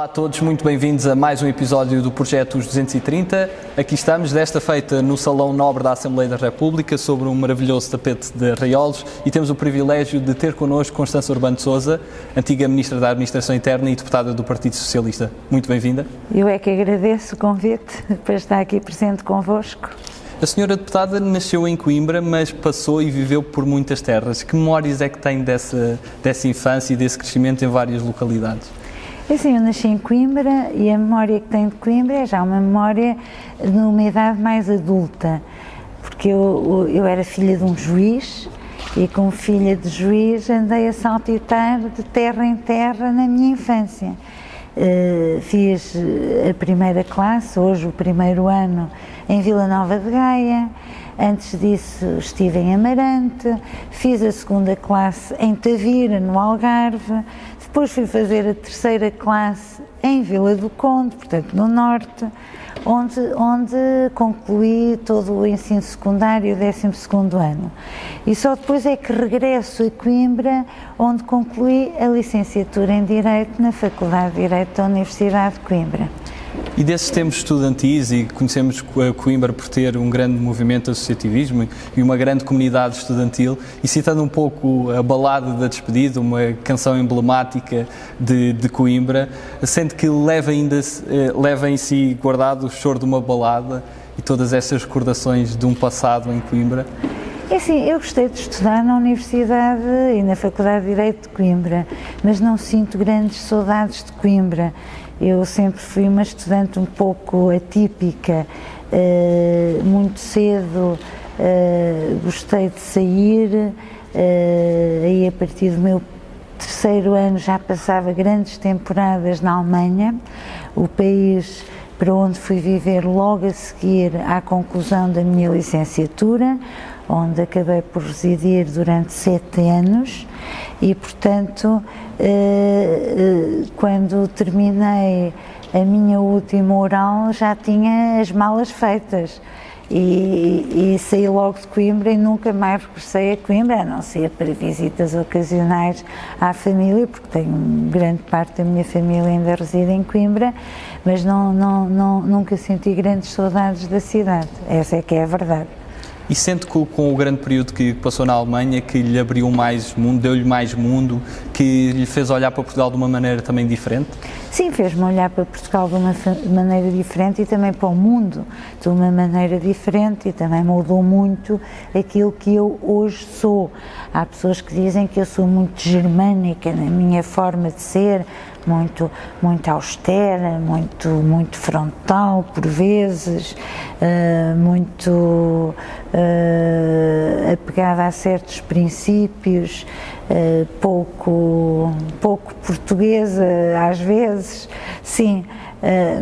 Olá a todos, muito bem-vindos a mais um episódio do Projeto Os 230. Aqui estamos, desta feita no Salão Nobre da Assembleia da República, sobre um maravilhoso tapete de arraiolos e temos o privilégio de ter connosco Constança Urbano de Souza, antiga Ministra da Administração Interna e deputada do Partido Socialista. Muito bem-vinda. Eu é que agradeço o convite para estar aqui presente convosco. A senhora deputada nasceu em Coimbra, mas passou e viveu por muitas terras. Que memórias é que tem dessa, dessa infância e desse crescimento em várias localidades? Assim, eu nasci em Coimbra e a memória que tenho de Coimbra é já uma memória numa idade mais adulta, porque eu, eu era filha de um juiz e como filha de juiz andei a saltitar de terra em terra na minha infância. Uh, fiz a primeira classe, hoje o primeiro ano, em Vila Nova de Gaia. Antes disso estive em Amarante, fiz a segunda classe em Tavira, no Algarve, depois fui fazer a terceira classe em Vila do Conde, portanto no Norte, onde, onde concluí todo o ensino secundário, 12 ano. E só depois é que regresso a Coimbra, onde concluí a licenciatura em Direito na Faculdade de Direito da Universidade de Coimbra. E desses tempos estudantis, e conhecemos Coimbra por ter um grande movimento de associativismo e uma grande comunidade estudantil, e citando um pouco a balada da despedida, uma canção emblemática de, de Coimbra, sente que leva, ainda, eh, leva em si guardado o choro de uma balada e todas essas recordações de um passado em Coimbra? É assim, eu gostei de estudar na Universidade e na Faculdade de Direito de Coimbra, mas não sinto grandes saudades de Coimbra. Eu sempre fui uma estudante um pouco atípica, uh, muito cedo uh, gostei de sair, uh, aí a partir do meu terceiro ano já passava grandes temporadas na Alemanha, o país para onde fui viver logo a seguir à conclusão da minha licenciatura, onde acabei por residir durante sete anos e, portanto, eh, eh, quando terminei a minha última oral já tinha as malas feitas. E, e, saí logo de Coimbra e nunca mais regressei a Coimbra, a não ser para visitas ocasionais à família, porque tenho grande parte da minha família ainda reside em Coimbra, mas não, não, não, nunca senti grandes saudades da cidade, essa é que é a verdade. E sente que com o grande período que passou na Alemanha, que lhe abriu mais mundo, deu-lhe mais mundo, que lhe fez olhar para Portugal de uma maneira também diferente? Sim, fez-me olhar para Portugal de uma maneira diferente e também para o mundo de uma maneira diferente e também mudou muito aquilo que eu hoje sou. Há pessoas que dizem que eu sou muito germânica na minha forma de ser, muito, muito austera, muito, muito frontal por vezes, uh, muito uh, apegada a certos princípios, uh, pouco, pouco portuguesa às vezes, sim,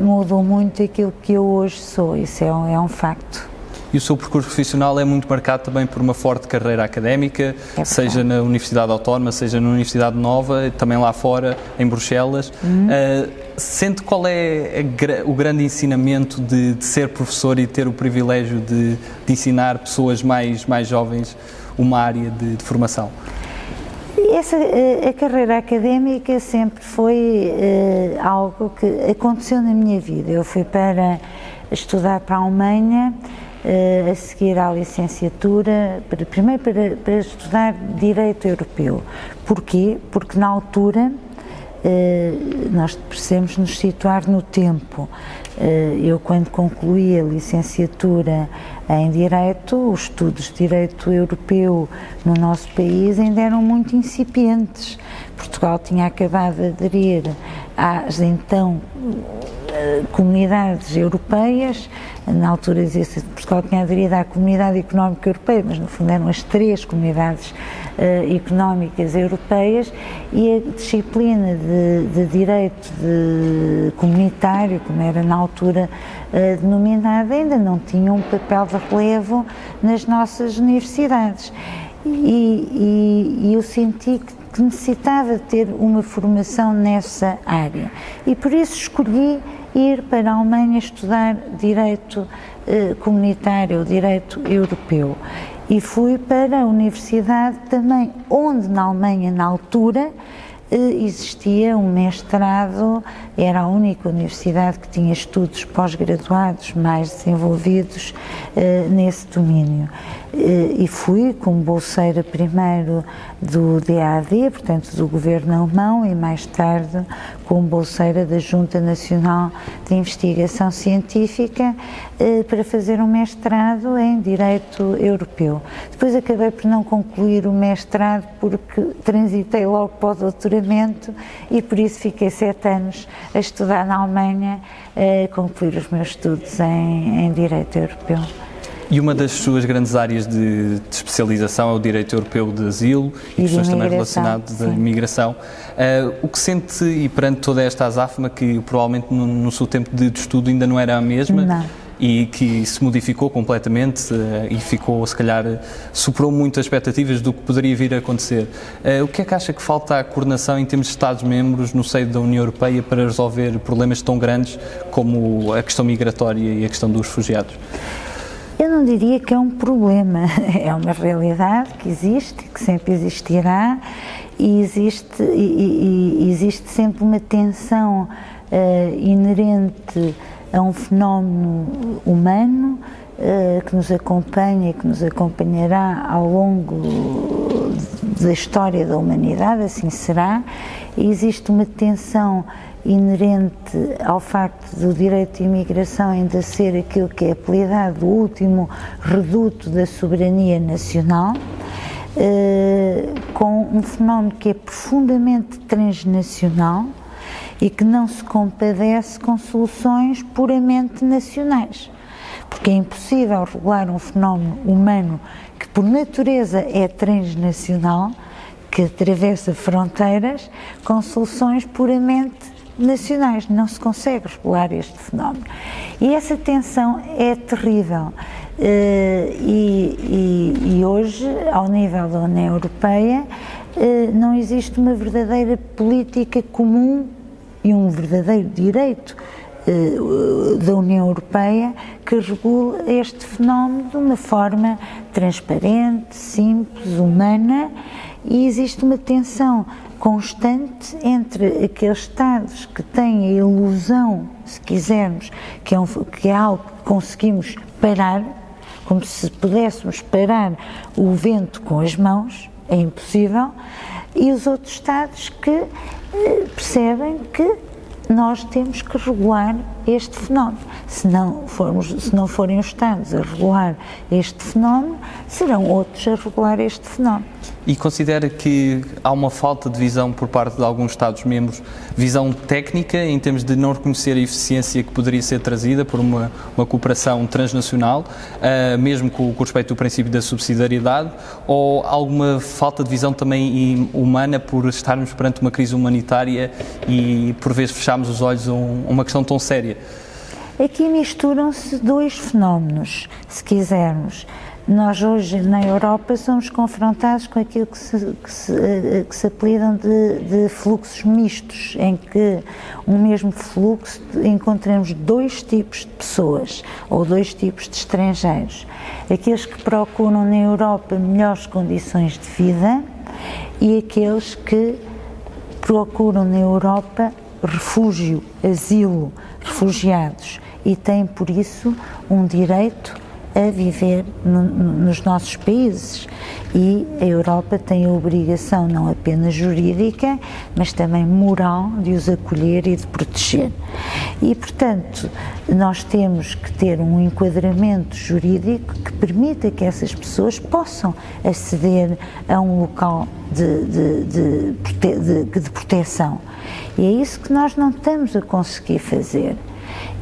mudou muito aquilo que eu hoje sou, isso é um, é um facto e o seu percurso profissional é muito marcado também por uma forte carreira académica, é seja na Universidade Autónoma, seja na Universidade Nova, também lá fora, em Bruxelas. Uhum. Uh, sente qual é a, o grande ensinamento de, de, ser professor e ter o privilégio de, de, ensinar pessoas mais, mais jovens uma área de, de formação? Essa, eh, a carreira académica sempre foi uh, algo que aconteceu na minha vida. Eu fui para estudar para a Alemanha a seguir à licenciatura, para, primeiro para, para estudar Direito Europeu. Porquê? Porque na altura uh, nós precisamos nos situar no tempo. Uh, eu, quando concluí a licenciatura em Direito, os estudos de Direito Europeu no nosso país ainda eram muito incipientes. Portugal tinha acabado de aderir às então comunidades europeias, na altura dizia-se que Portugal tinha aderido à Comunidade Económica Europeia, mas no fundo eram as três comunidades uh, económicas europeias e a disciplina de, de direito de comunitário, como era na altura uh, denominada, ainda não tinha um papel de relevo nas nossas universidades. E, e, e eu senti que que necessitava ter uma formação nessa área e por isso escolhi ir para a Alemanha estudar direito eh, comunitário, direito europeu. E fui para a universidade também, onde na Alemanha, na altura, existia um mestrado, era a única universidade que tinha estudos pós-graduados mais desenvolvidos nesse domínio. E fui como bolseira primeiro do DAD, portanto do governo alemão, e mais tarde como bolseira da Junta Nacional de Investigação Científica para fazer um mestrado em Direito Europeu. Depois acabei por não concluir o mestrado porque transitei logo para o doutoramento e por isso fiquei sete anos a estudar na Alemanha, a concluir os meus estudos em, em Direito Europeu. E uma das suas grandes áreas de, de especialização é o direito europeu de asilo e, e questões também relacionadas da imigração. Uh, o que sente, e perante toda esta azáfama, que provavelmente no, no seu tempo de, de estudo ainda não era a mesma, não e que se modificou completamente uh, e ficou, se calhar, superou muito as expectativas do que poderia vir a acontecer. Uh, o que é que acha que falta a coordenação em termos de Estados-membros no seio da União Europeia para resolver problemas tão grandes como a questão migratória e a questão dos refugiados? Eu não diria que é um problema, é uma realidade que existe, que sempre existirá e existe, e, e, existe sempre uma tensão uh, inerente a um fenómeno humano uh, que nos acompanha e que nos acompanhará ao longo da história da humanidade, assim será. E existe uma tensão inerente ao facto do direito de imigração ainda ser aquilo que é apelidado o último reduto da soberania nacional, eh, com um fenómeno que é profundamente transnacional e que não se compadece com soluções puramente nacionais. Porque é impossível regular um fenómeno humano que, por natureza, é transnacional, que atravessa fronteiras, com soluções puramente nacionais, não se consegue regular este fenómeno. E essa tensão é terrível. Uh, e, e, e, hoje, ao nível da União Europeia, uh, não existe uma verdadeira política comum e um verdadeiro direito uh, da União Europeia que regule este fenómeno de uma forma transparente, simples, humana, e existe uma tensão constante entre aqueles Estados que têm a ilusão, se quisermos, que é, um, que é algo que conseguimos parar, como se pudéssemos parar o vento com as mãos, é impossível, e os outros Estados que eh, percebem que nós temos que regular este fenómeno. Se não, formos, se não forem os Estados a regular este fenómeno, serão outros a regular este fenómeno. E considera que há uma falta de visão por parte de alguns Estados-membros, visão técnica, em termos de não reconhecer a eficiência que poderia ser trazida por uma, uma cooperação transnacional, uh, mesmo com, com respeito ao princípio da subsidiariedade, ou alguma falta de visão também humana por estarmos perante uma crise humanitária e por vezes fecharmos os olhos a, um, a uma questão tão séria? Aqui misturam-se dois fenómenos, se quisermos. Nós hoje na Europa somos confrontados com aquilo que se, que se, eh, que se apelidam de, de, fluxos mistos, em que um mesmo fluxo encontramos dois tipos de pessoas ou dois tipos de estrangeiros. Aqueles que procuram na Europa melhores condições de vida e aqueles que procuram na Europa refúgio, asilo, refugiados e têm por isso um direito a viver no, nos nossos países. E a Europa tem a obrigação, não apenas jurídica, mas também moral, de os acolher e de proteger. E, portanto, nós temos que ter um enquadramento jurídico que permita que essas pessoas possam aceder a um local de, de, de, de proteção. E é isso que nós não estamos a conseguir fazer.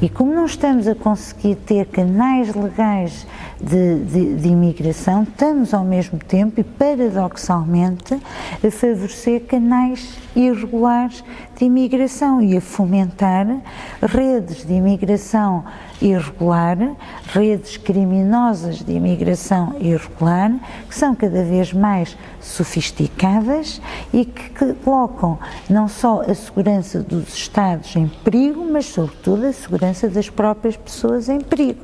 E como não estamos a conseguir ter canais legais de, de, de, imigração, estamos ao mesmo tempo e paradoxalmente a favorecer canais irregulares de imigração e a fomentar redes de imigração irregular, redes criminosas de imigração irregular, que são cada vez mais sofisticadas e que, colocam não só a segurança dos Estados em perigo, mas sobretudo a segurança das próprias pessoas em perigo,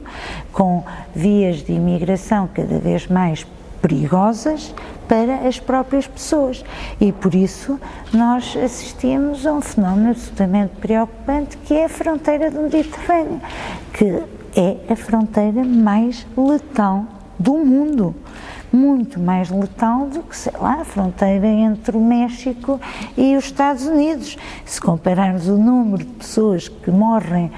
com vias de imigração cada vez mais perigosas para as próprias pessoas. E por isso nós assistimos a um fenómeno absolutamente preocupante que é a fronteira do Mediterrâneo, que é a fronteira mais letal do mundo muito mais letal do que, sei lá, a fronteira entre o México e os Estados Unidos. Se compararmos o número de pessoas que morrem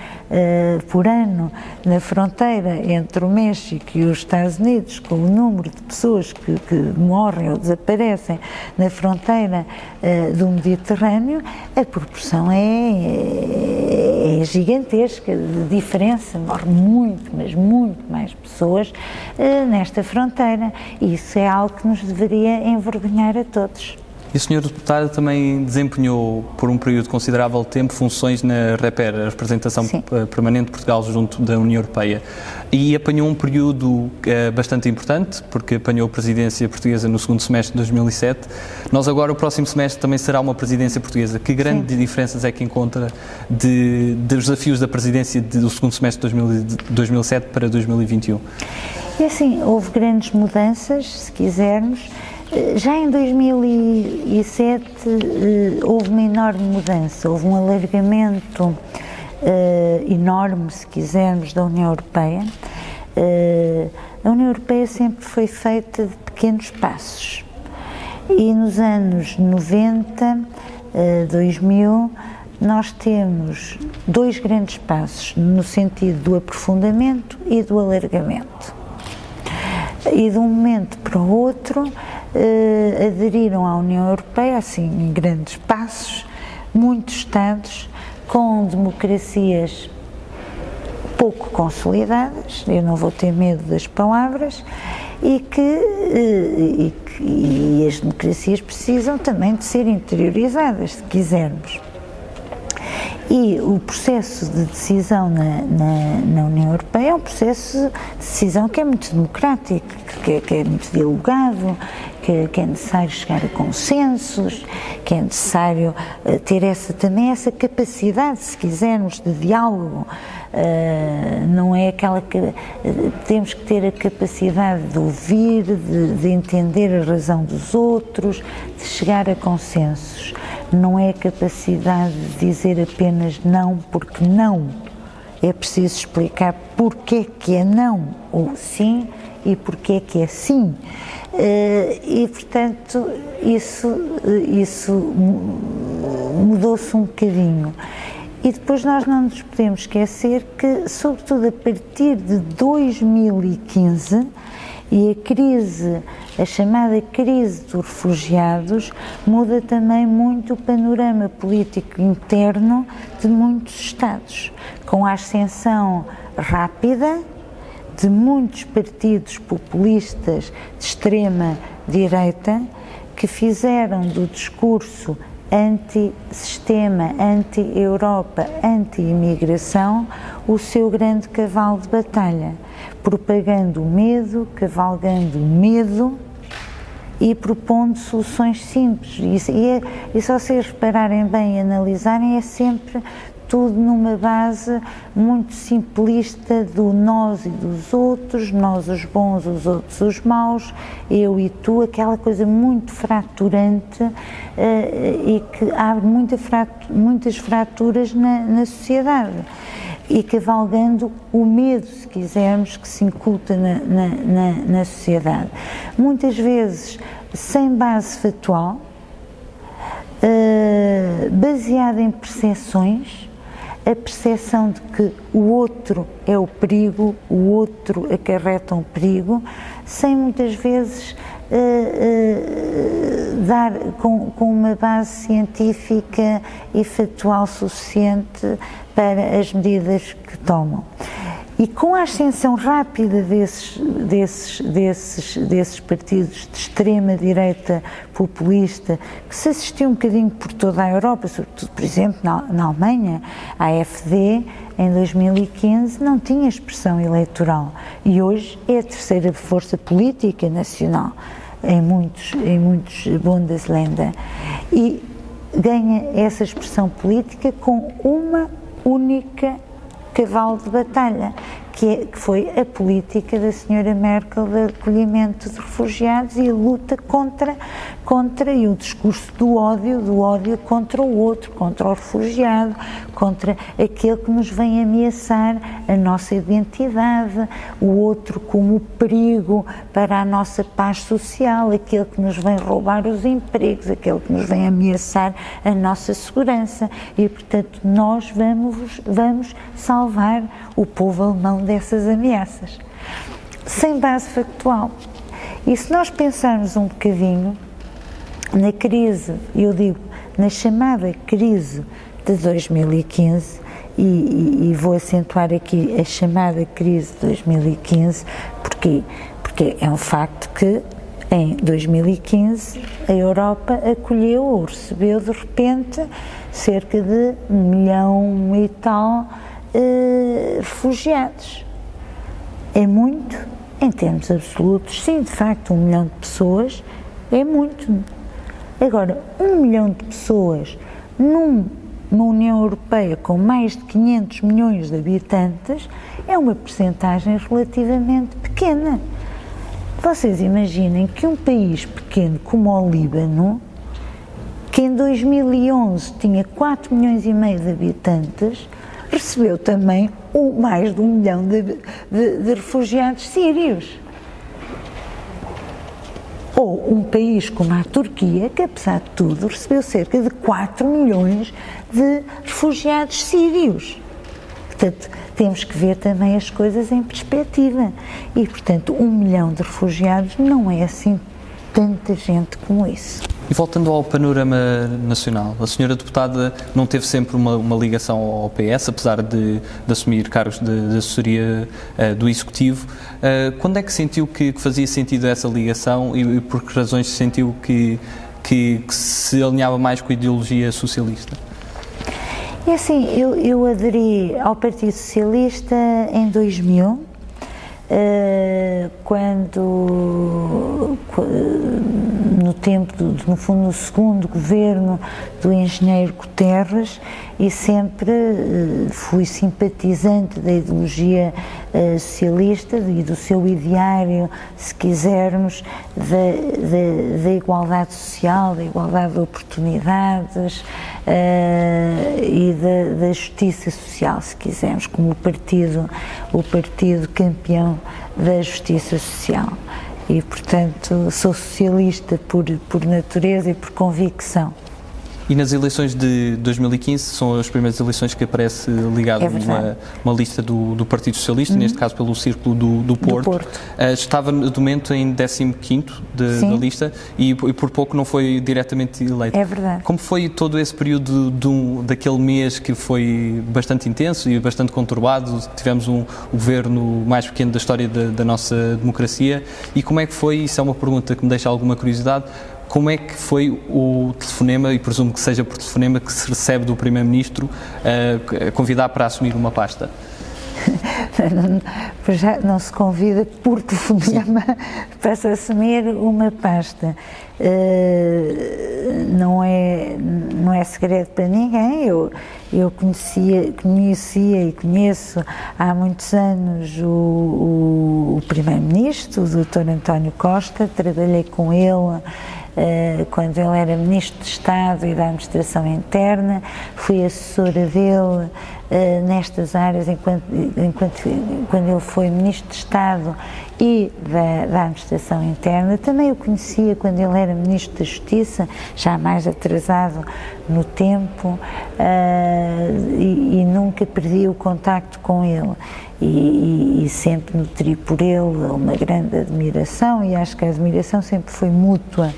por ano na fronteira entre o México e os Estados Unidos com o número de pessoas que, que morrem ou desaparecem na fronteira uh, do Mediterrâneo, a proporção é, é, é gigantesca de diferença. Morrem muito, mas muito mais pessoas uh, nesta fronteira isso é algo que nos deveria envergonhar a todos. E o Sr. Deputado também desempenhou por um período considerável de tempo funções na REPER, a representação Sim. permanente de Portugal junto da União Europeia. E apanhou um período é, bastante importante, porque apanhou a presidência portuguesa no segundo semestre de 2007. Nós agora, o próximo semestre, também será uma presidência portuguesa. Que grandes Sim. diferenças é que encontra de, dos desafios da presidência do segundo semestre de 2007 para 2021? E assim, houve grandes mudanças, se quisermos. Eh, já em 2007 eh, houve uma enorme mudança, houve um alargamento uh, enorme, se quisermos, da União Europeia. Uh, a União Europeia sempre foi feita de pequenos passos e nos anos 90, uh, 2000, nós temos dois grandes passos no sentido do aprofundamento e do alargamento e de um momento para o outro eh, aderiram à União Europeia, assim, em grandes passos, muitos Estados com democracias pouco consolidadas, eu não vou ter medo das palavras, e que, eh, e, que, e as democracias precisam também de ser interiorizadas, se quisermos. E o processo de decisão na, na, na, União Europeia é um processo de decisão que é muito democrático, que, é, que é muito dialogado, que, que, é necessário chegar a consensos, que é necessário uh, ter essa, também essa capacidade, se quisermos, de diálogo. Uh, não é aquela que uh, temos que ter a capacidade de ouvir, de, de entender a razão dos outros, de chegar a consensos não é a capacidade de dizer apenas não porque não. É preciso explicar porque que é não ou sim e porque que é sim. Eh, e, portanto, isso, isso mudou-se um bocadinho. E depois nós não nos podemos esquecer que, sobretudo a partir de 2015, e a crise, a chamada crise dos refugiados, muda também muito o panorama político interno de muitos Estados, com a ascensão rápida de muitos partidos populistas de extrema direita que fizeram do discurso anti-sistema, anti-Europa, anti-imigração o seu grande cavalo de batalha propagando o medo, cavalgando o medo e propondo soluções simples. E, e se vocês repararem bem e analisarem, é sempre tudo numa base muito simplista do nós e dos outros, nós os bons, os outros os maus, eu e tu, aquela coisa muito fraturante uh, e que abre muita muitas fraturas na, na sociedade e cavalgando o medo, se quisermos, que se inculta na, na, na, na sociedade. Muitas vezes sem base factual, uh, baseada em percepções, a percepção de que o outro é o perigo, o outro acarreta um perigo, sem muitas vezes uh, uh, dar com, com uma base científica e factual suficiente para as medidas que tomam. E com a ascensão rápida desses, desses, desses, desses partidos de extrema-direita populista, que se assistiu um bocadinho por toda a Europa, sobretudo, por exemplo, na, na Alemanha, a AfD, em 2015, não tinha expressão eleitoral e hoje é a terceira força política nacional em muitos, em muitos Bundesländer. E ganha essa expressão política com uma única cavalo de batalha, que é, que foi a política da senhora Merkel de acolhimento de refugiados e a luta contra, contra e o discurso do ódio, do ódio contra o outro, contra o refugiado, contra aquele que nos vem ameaçar a nossa identidade, o outro como perigo para a nossa paz social, aquele que nos vem roubar os empregos, aquele que nos vem ameaçar a nossa segurança. E, portanto, nós vamos, vamos salvar o povo alemão dessas ameaças. Sem base factual. E se nós pensarmos um bocadinho na crise, eu digo, na chamada crise de 2015, e, e, e, vou acentuar aqui a chamada crise de 2015, porquê? Porque é um facto que em 2015 a Europa acolheu ou recebeu de repente cerca de um milhão e tal eh, refugiados. É muito, em termos absolutos, sim, de facto, um milhão de pessoas é muito. Agora, um milhão de pessoas num, numa União Europeia com mais de 500 milhões de habitantes é uma percentagem relativamente pequena. Vocês imaginem que um país pequeno como o Líbano, que em 2011 tinha 4 milhões e meio de habitantes, recebeu também mais de um milhão de, de, de refugiados sírios. Ou um país como a Turquia, que apesar de tudo recebeu cerca de 4 milhões de refugiados sírios. Portanto, temos que ver também as coisas em perspectiva. E, portanto, um milhão de refugiados não é assim tanta gente como isso. E voltando ao panorama nacional, a senhora deputada não teve sempre uma, uma ligação ao PS, apesar de, de assumir cargos de, de assessoria uh, do Executivo. Uh, quando é que sentiu que, que, fazia sentido essa ligação e, e por que razões sentiu que, que, que, se alinhava mais com a ideologia socialista? É assim, eu, eu aderi ao Partido Socialista em 2000 Uh, quando, no tempo, no fundo, no segundo governo do engenheiro Guterres, e sempre uh, fui simpatizante da ideologia uh, socialista e do seu ideário, se quisermos, da, da, da igualdade social, da igualdade de oportunidades e da, da justiça social, se quisermos, como o partido, o partido campeão da justiça social. E, portanto, sou socialista por, por natureza e por convicção. E nas eleições de 2015 são as primeiras eleições que aparece ligado é uma, uma lista do, do Partido Socialista, uhum. neste caso pelo Círculo do, do Porto. Do Porto. Uh, estava no momento em 15 da lista e, e, por pouco não foi diretamente eleito. É verdade. Como foi todo esse período de, daquele mês que foi bastante intenso e bastante conturbado? Tivemos um, governo mais pequeno da história da, da nossa democracia e como é que foi? Isso é uma pergunta que me deixa alguma curiosidade como é que foi o telefonema, e presumo que seja por telefonema, que se recebe do Primeiro-Ministro uh, convidar para assumir uma pasta? já não se convida por telefonema para se assumir uma pasta. Uh, não, é, não é segredo para ninguém. Eu, eu conhecia, conhecia e conheço há muitos anos o, o, o Primeiro-Ministro, o Dr. António Costa, trabalhei com ele eh, quando ele era Ministro de Estado e da Administração Interna, fui assessora dele eh, nestas áreas enquanto, enquanto, quando ele foi Ministro de Estado e da, da, Administração Interna. Também o conhecia quando ele era Ministro da Justiça, já mais atrasado no tempo, uh, e, e, nunca perdi o contacto com ele. E, e, sempre nutri por ele uma grande admiração, e acho que a admiração sempre foi mútua.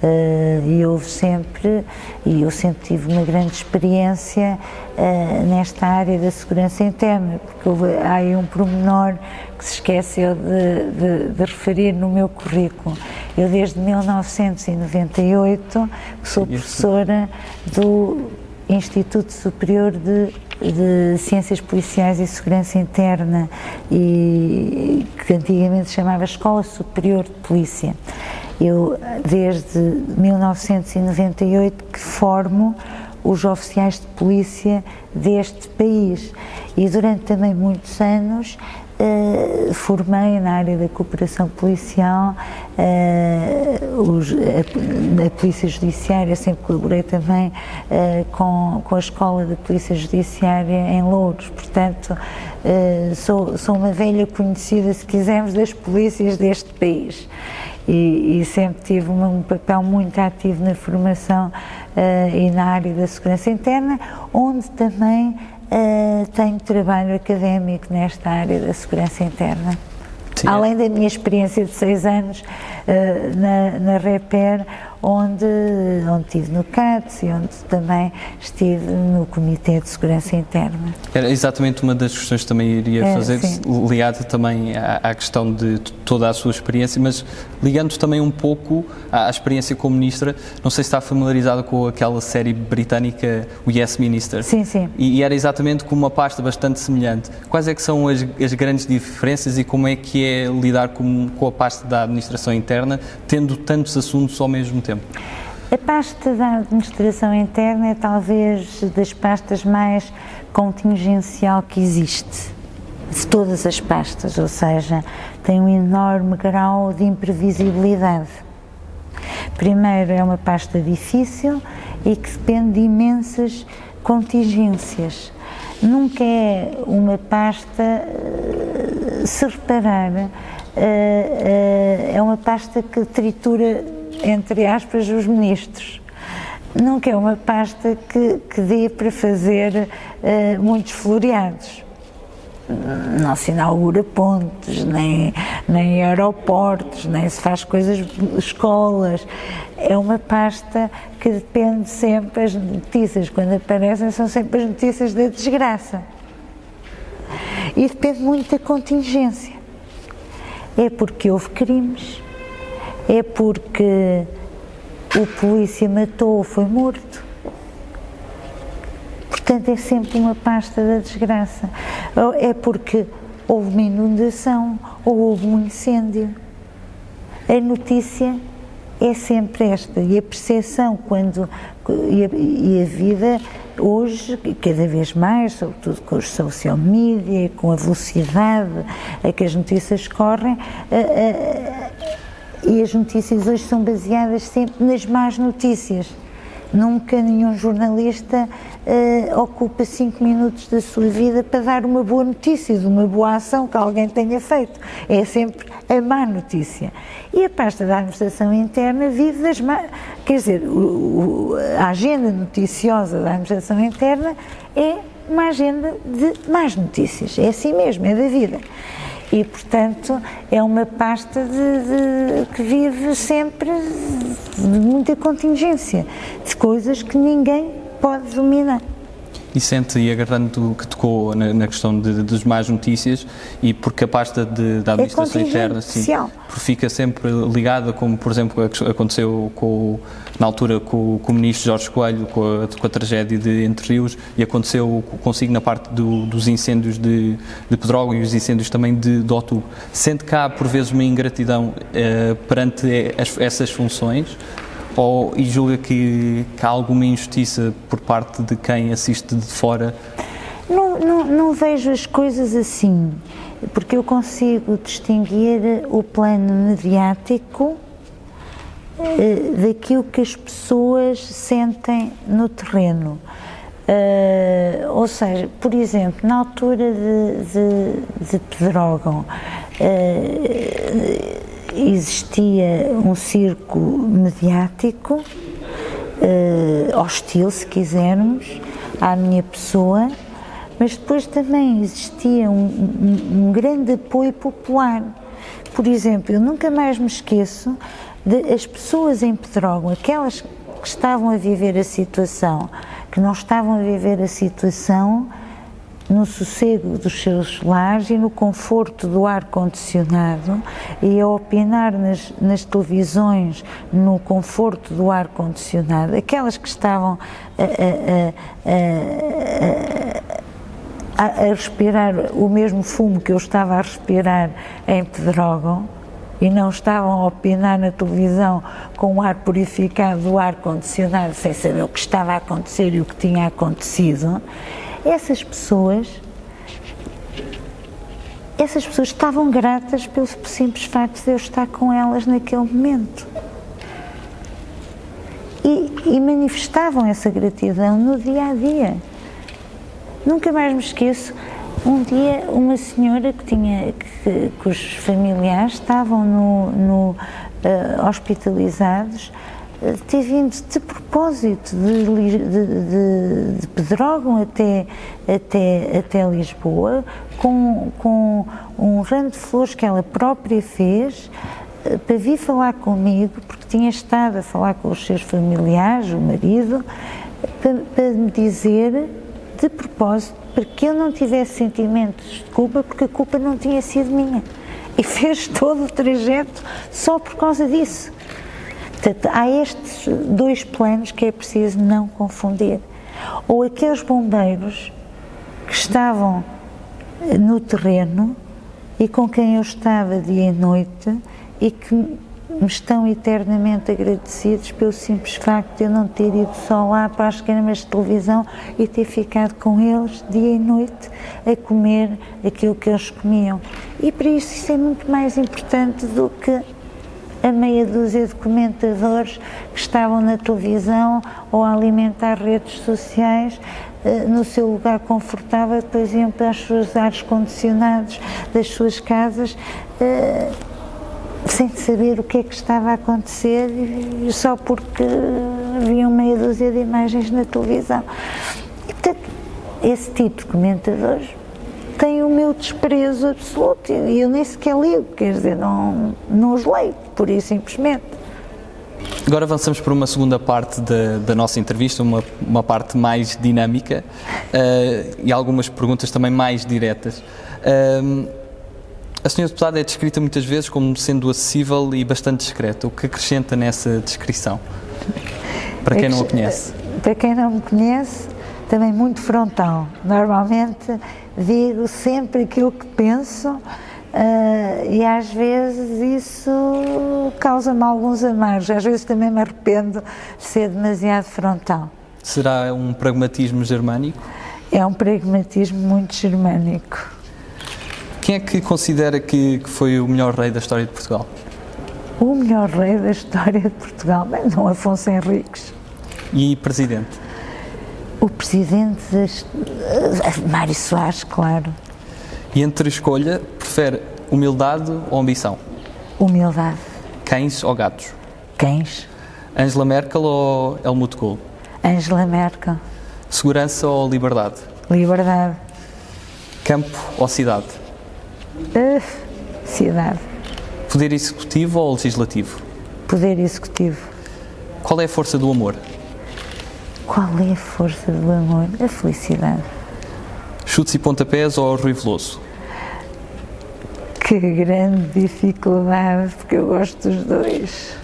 Uh, e houve sempre, e eu sempre tive uma grande experiência uh, nesta área da segurança interna, porque houve, há aí um pormenor que se esqueceu de, de, de, referir no meu currículo. Eu desde 1998 sou professora do Instituto Superior de, de Ciências Policiais e Segurança Interna, e, que antigamente se chamava Escola Superior de Polícia. Eu, desde 1998, que formo os oficiais de polícia deste país e durante também muitos anos Uh, formei na área da cooperação policial, uh, os, a, a, Polícia Judiciária, sempre colaborei também uh, com, com a Escola da Polícia Judiciária em Louros, portanto sou, sou uma velha conhecida, se quisermos, das polícias deste país. E, e sempre tive um, papel muito ativo na formação e na área da segurança interna, onde também uh, tenho trabalho académico nesta área da segurança interna. Sim. Além da minha experiência de seis anos na, na Reper, onde, onde estive no CATS e onde também estive no Comitê de Segurança Interna. Era exatamente uma das questões que também iria é, fazer, ligada também à, à, questão de toda a sua experiência, mas ligando também um pouco à, à, experiência como ministra, não sei se está familiarizada com aquela série britânica, o Yes Minister. Sim, sim. E, e era exatamente com uma pasta bastante semelhante. Quais é que são as, as grandes diferenças e como é que é lidar com, com a pasta da administração interna, tendo tantos assuntos ao mesmo tempo? A pasta da administração interna é talvez das pastas mais contingencial que existe, de todas as pastas, ou seja, tem um enorme grau de imprevisibilidade. Primeiro, é uma pasta difícil e que depende de imensas contingências. Nunca é uma pasta, eh, se reparar, é uma pasta que tritura entre aspas, os ministros. Nunca é uma pasta que, que dê para fazer uh, muitos floreados. Não se inaugura pontes, nem, nem aeroportos, nem se faz coisas, escolas. É uma pasta que depende sempre, as notícias quando aparecem são sempre as notícias da desgraça. E depende muito da contingência. É porque houve crimes, é porque o polícia matou ou foi morto. Portanto, é sempre uma pasta da desgraça. É porque houve uma inundação ou houve um incêndio. A notícia é sempre esta. E a percepção, quando. E a, e a vida, hoje, cada vez mais, sobretudo com os social media, com a velocidade a que as notícias correm, a, a, e as notícias hoje são baseadas sempre nas más notícias. Nunca nenhum jornalista uh, ocupa cinco minutos da sua vida para dar uma boa notícia, de uma boa ação que alguém tenha feito. É sempre a má notícia. E a pasta da administração interna vive das más. Quer dizer, o, o, a agenda noticiosa da administração interna é uma agenda de más notícias. É assim mesmo, é da vida e, portanto, é uma pasta de, de, que vive sempre de muita contingência, de coisas que ninguém pode dominar. E sente, e agarrando que tocou na, na questão de, das más notícias, e porque a pasta de, da é administração é interna sim, fica sempre ligada, como por exemplo aconteceu com, na altura com, com o ministro Jorge Coelho, com a, com a, tragédia de Entre Rios, e aconteceu consigo na parte do, dos incêndios de, de Pedrógão e os incêndios também de, de Outubro. Sente cá, por vezes, uma ingratidão eh, perante as, essas funções? Ou, e julga que, que, há alguma injustiça por parte de quem assiste de fora? Não, não, não vejo as coisas assim, porque eu consigo distinguir o plano mediático eh, daquilo que as pessoas sentem no terreno. Uh, ou seja, por exemplo, na altura de, de, de Pedrógão, uh, existia um circo mediático, uh, hostil, se quisermos, à minha pessoa, mas depois também existia um, um, um grande apoio popular. Por exemplo, eu nunca mais me esqueço de as pessoas em Pedrógão, aquelas que estavam a viver a situação, que não estavam a viver a situação no sossego dos seus lares e no conforto do ar-condicionado e a opinar nas, nas, televisões no conforto do ar-condicionado, aquelas que estavam a, a, a, a, respirar o mesmo fumo que eu estava a respirar em Pedrógão e não estavam a opinar na televisão com o ar purificado do ar-condicionado sem saber o que estava a acontecer e o que tinha acontecido essas pessoas essas pessoas estavam gratas pelo simples facto de eu estar com elas naquele momento. E, e manifestavam essa gratidão no dia a dia. Nunca mais me esqueço um dia, uma senhora que tinha, que, que os familiares estavam no, no uh, hospitalizados, ter vindo de propósito de, de, de, Pedrógão até, até, até Lisboa, com, com um ramo de flores que ela própria fez, uh, para vir falar comigo, porque tinha estado a falar com os seus familiares, o marido, para, para me dizer de propósito para que eu não tivesse sentimentos de culpa, porque a culpa não tinha sido minha. E fez todo o trajeto só por causa disso. Portanto, há estes dois planos que é preciso não confundir. Ou aqueles bombeiros que estavam no terreno e com quem eu estava dia e noite e que me estão eternamente agradecidos pelo simples facto de eu não ter ido só lá para as câmaras de televisão e ter ficado com eles dia e noite a comer aquilo que eles comiam. E para isso isso é muito mais importante do que a meia dúzia de comentadores que estavam na televisão ou a alimentar redes sociais eh, no seu lugar confortável, depois iam para os seus ares condicionados das suas casas eh, sem saber o que é que estava a acontecer só porque haviam meia dúzia de imagens na televisão. E, portanto, esse tipo de comentadores tem o meu desprezo absoluto e eu nem sequer ligo, quer dizer, não, não os leio, por isso simplesmente. Agora avançamos para uma segunda parte da, da nossa entrevista, uma, uma parte mais dinâmica uh, e algumas perguntas também mais diretas. Uh, a senhora deputada é descrita muitas vezes como sendo acessível e bastante discreta. O que acrescenta nessa descrição? Para quem não a conhece. Para quem não me conhece, também muito frontal. Normalmente digo sempre aquilo que penso uh, e às vezes isso causa-me alguns amargos. Às vezes também me arrependo de ser demasiado frontal. Será um pragmatismo germânico? É um pragmatismo muito germânico. Quem é que considera que, que, foi o melhor rei da história de Portugal? O melhor rei da história de Portugal? Bem, Dom Afonso Henriques. E presidente? O presidente das, Mário Soares, claro. E entre escolha, prefere humildade ou ambição? Humildade. Cães ou gatos? Cães. Angela Merkel ou Helmut Kohl? Angela Merkel. Segurança ou liberdade? Liberdade. Campo ou cidade? Uh, cidade. Poder executivo ou legislativo? Poder executivo. Qual é a força do amor? Qual é a força do amor? A felicidade. Chutes e pontapés ou Rui Veloso? Que grande dificuldade, porque eu gosto dos dois.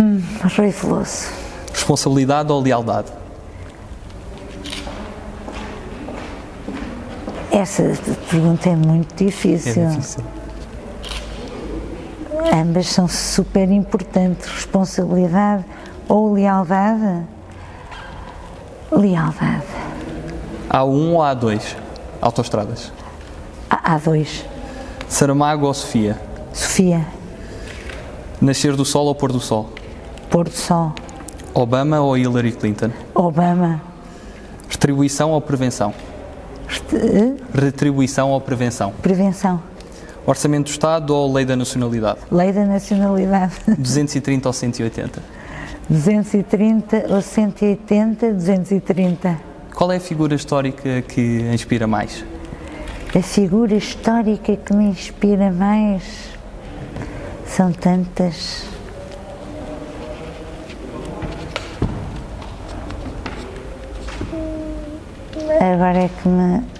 Hum, Rui Veloso. Responsabilidade ou lealdade? Essa pergunta é muito difícil. É difícil. Ambas são super importantes. Responsabilidade ou lealdade? Lealdade. Há um ou há dois autoestradas? Há, há dois. Saramago ou Sofia? Sofia. Nascer do sol ou pôr do sol? Pôr do sol. Obama ou Hillary Clinton? Obama. Retribuição ou prevenção? Retribuição ou prevenção? Prevenção. Orçamento do Estado ou Lei da Nacionalidade? Lei da Nacionalidade. 230 ou 180? 230 ou 180, 230. Qual é a figura histórica que a inspira mais? A figura histórica que me inspira mais são tantas. Agora é que me.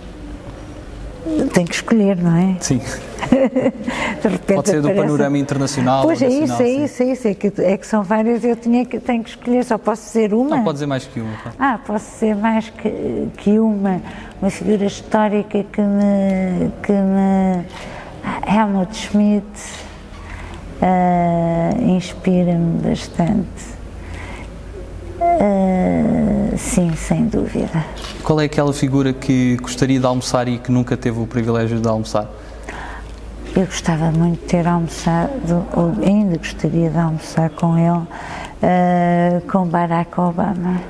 Tenho que escolher, não é? Sim. De repente Pode ser do aparece- panorama internacional Pois é isso, é sim. isso, é isso. É que, é que são várias, eu tinha que, tenho que escolher, só posso dizer uma. Não pode dizer mais que uma. Ah, posso ser mais que, que uma, uma figura histórica que me. Que me Helmut Schmidt ah, inspira-me bastante. Ah, sim, sem dúvida. Qual é aquela figura que gostaria de almoçar e que nunca teve o privilégio de almoçar? Eu gostava muito de ter almoçado, ou ainda gostaria de almoçar com ele, uh, com Barack Obama.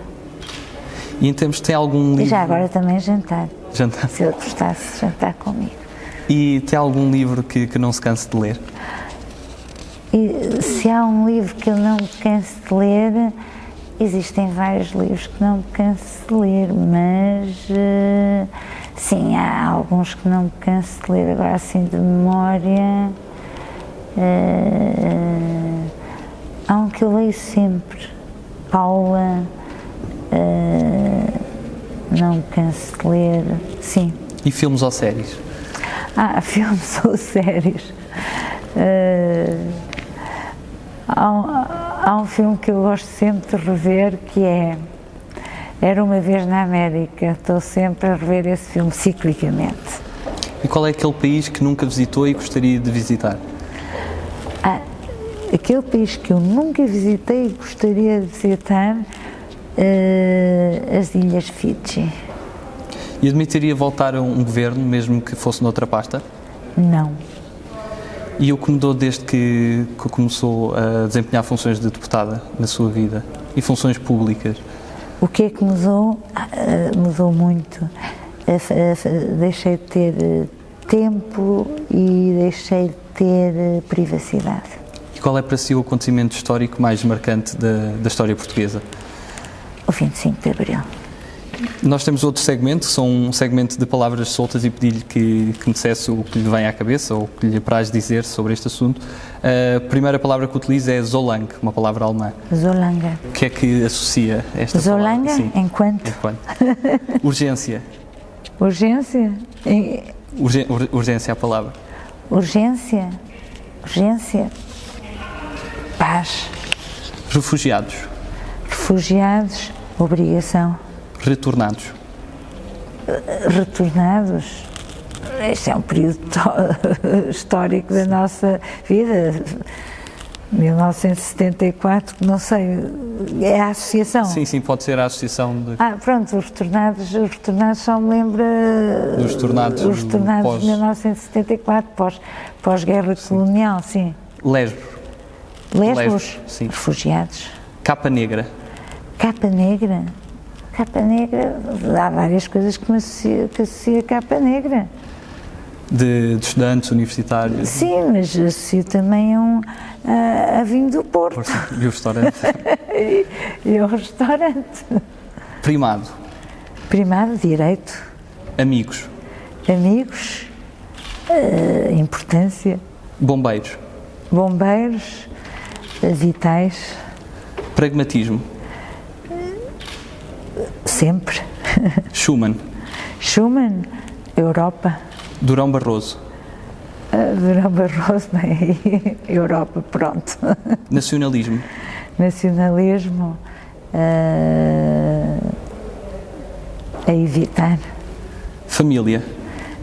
E em termos, tem algum livro... E já agora também jantar. Jantar. Se ele gostasse de jantar comigo. E tem algum livro que, que não se canse de ler? E se há um livro que eu não me canso de ler, existem vários livros que não me canso de ler, mas uh, sim, há alguns que não me canso de ler, agora assim de memória. Uh, há um que eu leio sempre, Paula, uh, não me canso de ler, sim. E filmes ou séries? Ah, filmes ou séries. Uh, há, há um filme que eu gosto sempre de rever que é Era uma vez na América. Estou sempre a rever esse filme ciclicamente. E qual é aquele país que nunca visitou e gostaria de visitar? Ah, aquele país que eu nunca visitei e gostaria de visitar, uh, as Ilhas Fiji. E admitiria voltar a um governo, mesmo que fosse noutra pasta? Não. E o que mudou desde que, que começou a desempenhar funções de deputada na sua vida? E funções públicas? O que é que mudou? Uh, mudou muito. Deixei de ter tempo e deixei de ter privacidade. E qual é para si o acontecimento histórico mais marcante da, da história portuguesa? O 25 de Abril. Nós temos outro segmento, são um segmento de palavras soltas e pedir-lhe que, que me dissesse o que lhe vem à cabeça ou o que lhe apraz dizer sobre este assunto. A primeira palavra que utiliza é Zolang, uma palavra alemã. Zolanga. O que é que associa esta Zolanga? palavra? Sim. Enquanto? Enquanto. Urgência. Urgência? Urgen, ur, urgência a palavra. Urgência? Urgência? Paz. Refugiados. Refugiados? Obrigação. Retornados. Retornados? Este é um período histórico da nossa vida. 1974, não sei, é a associação. Sim, sim, pode ser a associação de... Ah, pronto, os retornados, os retornados só me lembra... Dos retornados, Os retornados pós... de 1974, pós, pós-guerra colonial, sim. Lesbos. Lesbos, Lesbos, sim. refugiados. Capa negra. Capa negra? Capa negra, há várias coisas que me associa, que associa a capa negra. De, de estudantes universitários. Sim, mas associo também a, um, a, a vinho do Porto. E o restaurante. e, e o restaurante. Primado. Primado, direito. Amigos. Amigos, uh, importância. Bombeiros. Bombeiros, uh, vitais. Pragmatismo. Sempre. Schumann. Schumann, Europa. Durão Barroso. Uh, Durão Barroso, bem, Europa, pronto. Nacionalismo. Nacionalismo uh, a evitar. Família.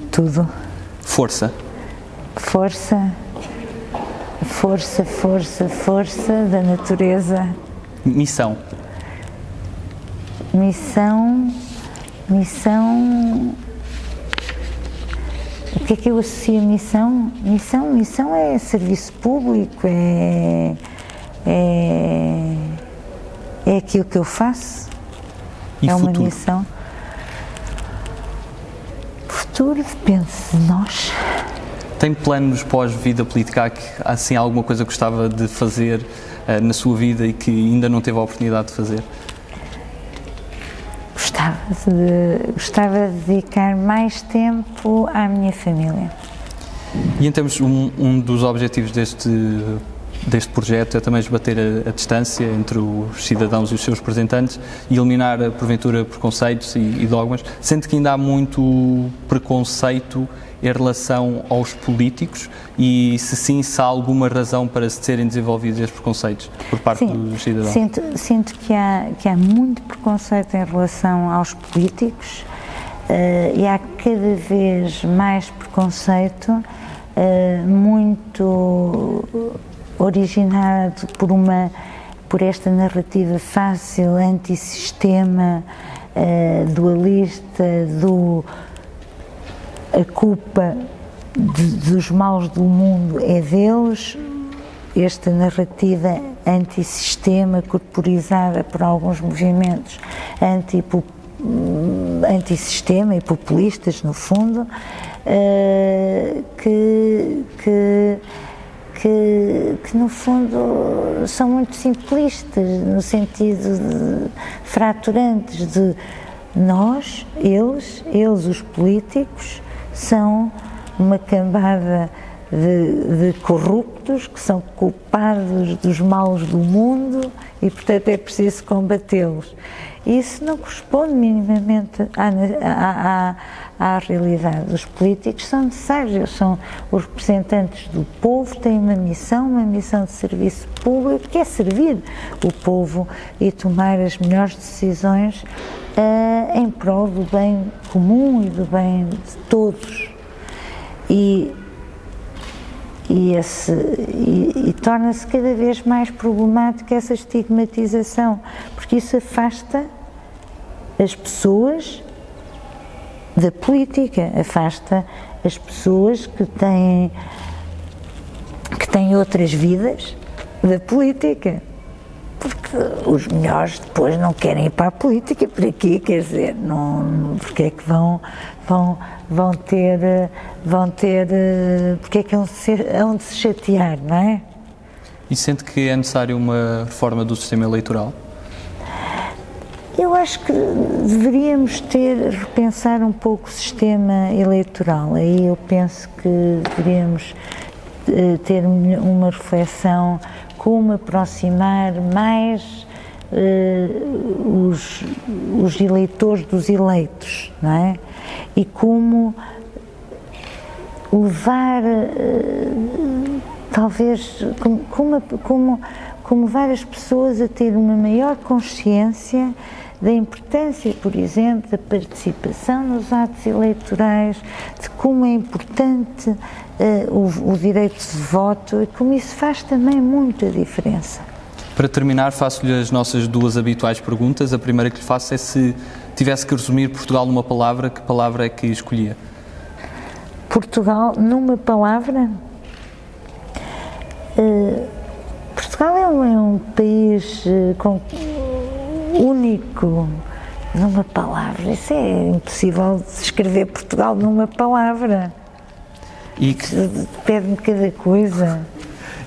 Tudo. Força. Força, força, força, força da natureza. Missão. Missão, missão. O que é que eu associo a missão? Missão, missão é serviço público, é, é, é aquilo que eu faço. E é uma futuro? missão. Futuro depende de nós. Tem planos pós-vida política? Que- assim alguma coisa que gostava de fazer eh, na sua vida e que ainda não teve a oportunidade de fazer? Gostava de, gostava de dedicar mais tempo à minha família. E em termos, um, um dos objetivos deste, deste projeto é também esbater a, a distância entre os cidadãos e os seus representantes e eliminar, porventura, preconceitos e, e dogmas, sendo que ainda há muito preconceito em relação aos políticos e, se sim, se há alguma razão para se serem desenvolvidos estes preconceitos por parte dos cidadãos. sinto, sinto que, há, que há muito preconceito em relação aos políticos eh, e há cada vez mais preconceito, eh, muito originado por uma por esta narrativa fácil, antissistema, uh, dualista, do a culpa de, dos maus do mundo é deles, esta narrativa antissistema, corporizada por alguns movimentos anti antissistema e populistas, no fundo, uh, que, que que, que, no fundo são muito simplistas, no sentido de fraturantes de nós, eles, eles os políticos, são uma cambada de, de, corruptos que são culpados dos males do mundo e, portanto, é preciso combatê-los. Isso não corresponde minimamente à, à, à, à, realidade. Os políticos são necessários, são os representantes do povo, têm uma missão, uma missão de serviço público, que é servir o povo e tomar as melhores decisões uh, em prol do bem comum e do bem de todos. E e, e, e torna-se cada vez mais problemática essa estigmatização, porque isso afasta as pessoas da política, afasta as pessoas que têm, que têm outras vidas da política. Porque os melhores depois não querem ir para a política, para quê? Quer dizer, não, porque é que vão, vão, vão ter, vão ter, porque é que hão de se chatear, não é? E sente que é necessário uma reforma do sistema eleitoral? Acho que deveríamos ter, repensar um pouco o sistema eleitoral. Aí eu penso que deveríamos eh, ter uma reflexão como aproximar mais uh, os, os eleitores dos eleitos, não é? E como levar, uh, talvez, como, como, como, como várias pessoas a ter uma maior consciência da importância, por exemplo, da participação nos atos eleitorais, de como é importante uh, o, o direito de voto e como isso faz também muita diferença. Para terminar, faço-lhe as nossas duas habituais perguntas. A primeira que lhe faço é se tivesse que resumir Portugal numa palavra, que palavra é que escolhia? Portugal numa palavra? Uh, Portugal é um, é um país uh, com único numa palavra. Isso é impossível descrever Portugal numa palavra. E que... Pede-me cada coisa.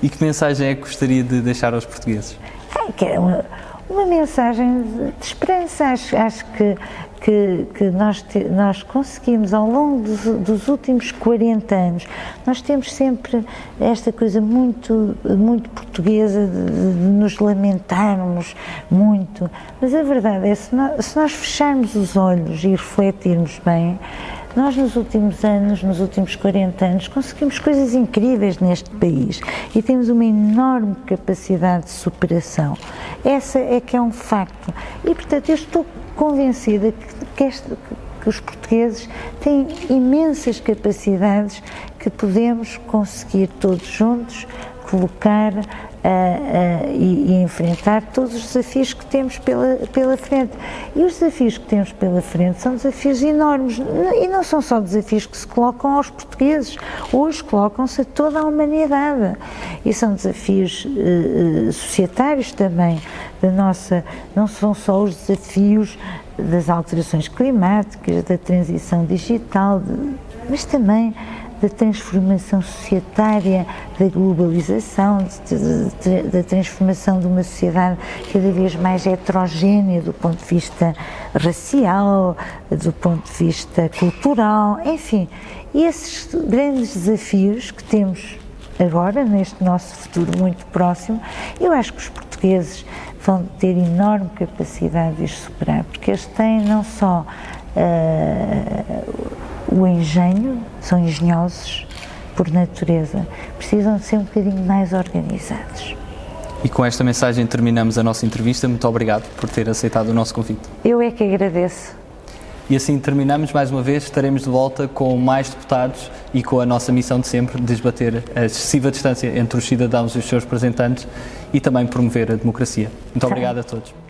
E que mensagem é que gostaria de deixar aos portugueses? É, que é uma, uma mensagem de esperança. Acho, acho que que, que nós, nós conseguimos ao longo dos, dos, últimos 40 anos, nós temos sempre esta coisa muito, muito portuguesa de, de nos lamentarmos muito, mas a verdade é se nós, se nós fecharmos os olhos e refletirmos bem, nós, nos últimos anos, nos últimos 40 anos, conseguimos coisas incríveis neste país e temos uma enorme capacidade de superação. Essa é que é um facto. E, portanto, eu estou convencida que, que, este, que os portugueses têm imensas capacidades que podemos conseguir todos juntos colocar uh, e, e, enfrentar todos os desafios que temos pela, pela frente. E os desafios que temos pela frente são desafios enormes e não são só desafios que se colocam aos portugueses, hoje colocam-se a toda a humanidade. E são desafios uh, societários também, da nossa, não são só os desafios das alterações climáticas, da transição digital, de, mas também da transformação societária, da globalização, da transformação de uma sociedade cada vez mais heterogénea do ponto de vista racial, do ponto de vista cultural, enfim, esses grandes desafios que temos agora, neste nosso futuro muito próximo, eu acho que os portugueses vão ter enorme capacidade de os superar, porque eles têm não só uh, o engenho, são engenhosos por natureza, precisam de ser um bocadinho mais organizados. E com esta mensagem terminamos a nossa entrevista. Muito obrigado por ter aceitado o nosso convite. Eu é que agradeço. E assim terminamos mais uma vez. Estaremos de volta com mais deputados e com a nossa missão de sempre de esbater a excessiva distância entre os cidadãos e os seus representantes e também promover a democracia. Muito obrigado a todos.